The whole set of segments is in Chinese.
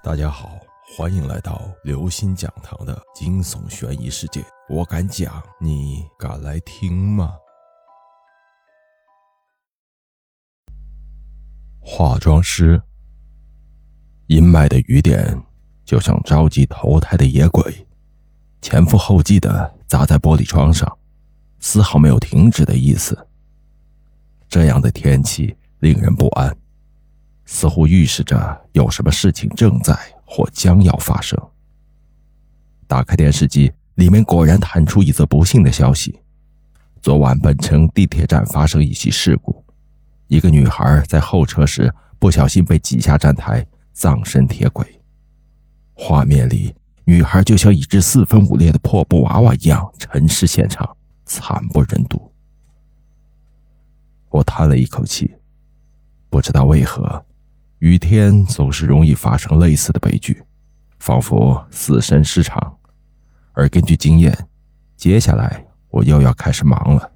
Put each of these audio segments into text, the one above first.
大家好，欢迎来到刘星讲堂的惊悚悬疑世界。我敢讲，你敢来听吗？化妆师，阴霾的雨点就像着急投胎的野鬼，前赴后继的砸在玻璃窗上，丝毫没有停止的意思。这样的天气令人不安。似乎预示着有什么事情正在或将要发生。打开电视机，里面果然弹出一则不幸的消息：昨晚本城地铁站发生一起事故，一个女孩在候车时不小心被挤下站台，葬身铁轨。画面里，女孩就像一只四分五裂的破布娃娃一样沉尸现场，惨不忍睹。我叹了一口气，不知道为何。雨天总是容易发生类似的悲剧，仿佛死神失常。而根据经验，接下来我又要开始忙了。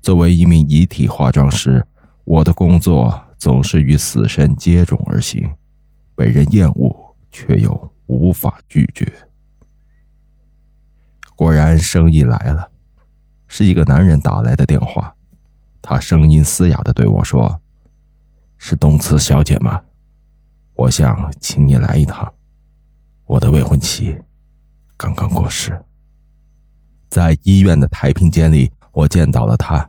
作为一名遗体化妆师，我的工作总是与死神接踵而行，被人厌恶却又无法拒绝。果然，生意来了，是一个男人打来的电话，他声音嘶哑的对我说。是东慈小姐吗？我想请你来一趟。我的未婚妻刚刚过世，在医院的太平间里，我见到了她。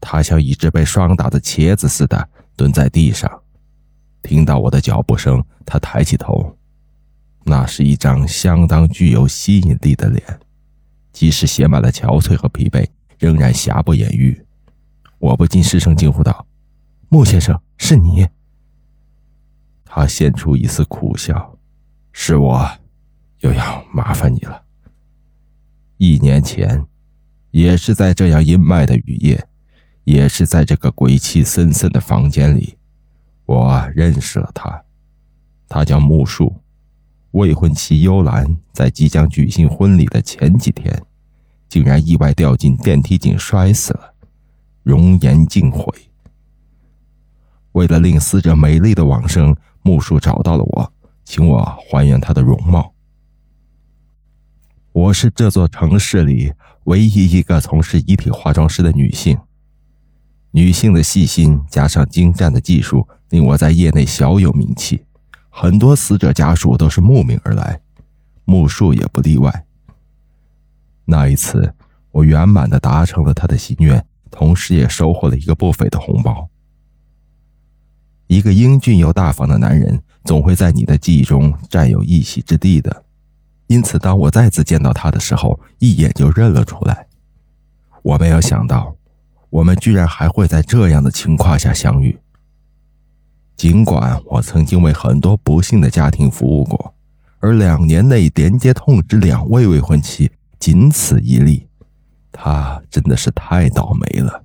她像一只被霜打的茄子似的蹲在地上。听到我的脚步声，她抬起头，那是一张相当具有吸引力的脸，即使写满了憔悴和疲惫，仍然瑕不掩瑜。我不禁失声惊呼道。穆先生，是你。他现出一丝苦笑，是我，又要麻烦你了。一年前，也是在这样阴霾的雨夜，也是在这个鬼气森森的房间里，我认识了他。他叫木树，未婚妻幽兰在即将举行婚礼的前几天，竟然意外掉进电梯井摔死了，容颜尽毁。为了令死者美丽的往生，木树找到了我，请我还原她的容貌。我是这座城市里唯一一个从事遗体化妆师的女性。女性的细心加上精湛的技术，令我在业内小有名气。很多死者家属都是慕名而来，木树也不例外。那一次，我圆满的达成了他的心愿，同时也收获了一个不菲的红包。一个英俊又大方的男人，总会在你的记忆中占有一席之地的。因此，当我再次见到他的时候，一眼就认了出来。我没有想到，我们居然还会在这样的情况下相遇。尽管我曾经为很多不幸的家庭服务过，而两年内连接通知两位未婚妻，仅此一例，他真的是太倒霉了。